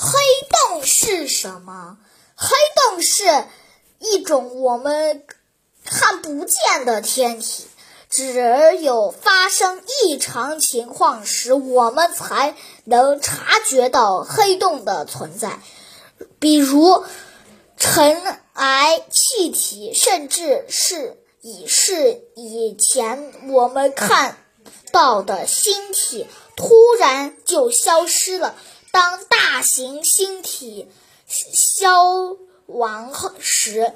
黑洞是什么？黑洞是一种我们看不见的天体，只有发生异常情况时，我们才能察觉到黑洞的存在。比如尘埃、气体，甚至是已是以前我们看到的星体，突然就消失了。当大型星体消亡时，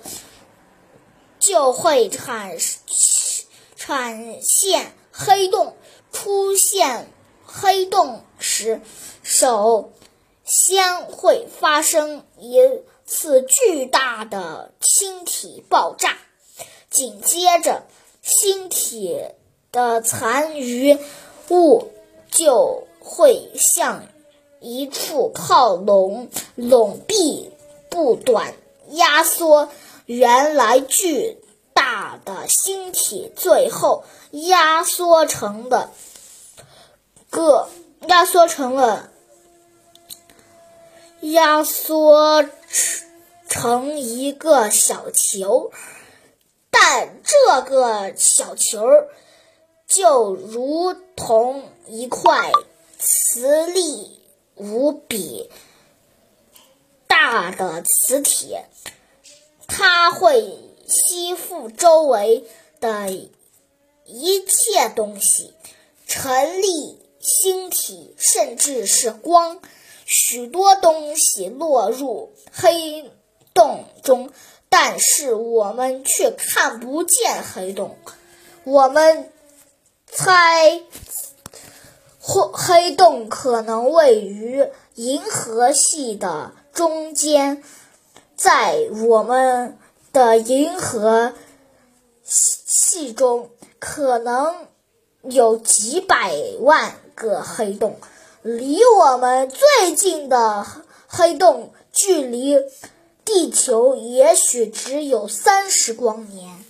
就会产产现黑洞。出现黑洞时，首先会发生一次巨大的星体爆炸，紧接着星体的残余物就会向。一处靠拢拢壁不短，压缩原来巨大的星体，最后压缩成的个压缩成了压缩成一个小球，但这个小球就如同一块磁力。无比大的磁铁，它会吸附周围的一切东西，尘粒、星体，甚至是光。许多东西落入黑洞中，但是我们却看不见黑洞。我们猜。或黑洞可能位于银河系的中间，在我们的银河系中，可能有几百万个黑洞。离我们最近的黑洞，距离地球也许只有三十光年。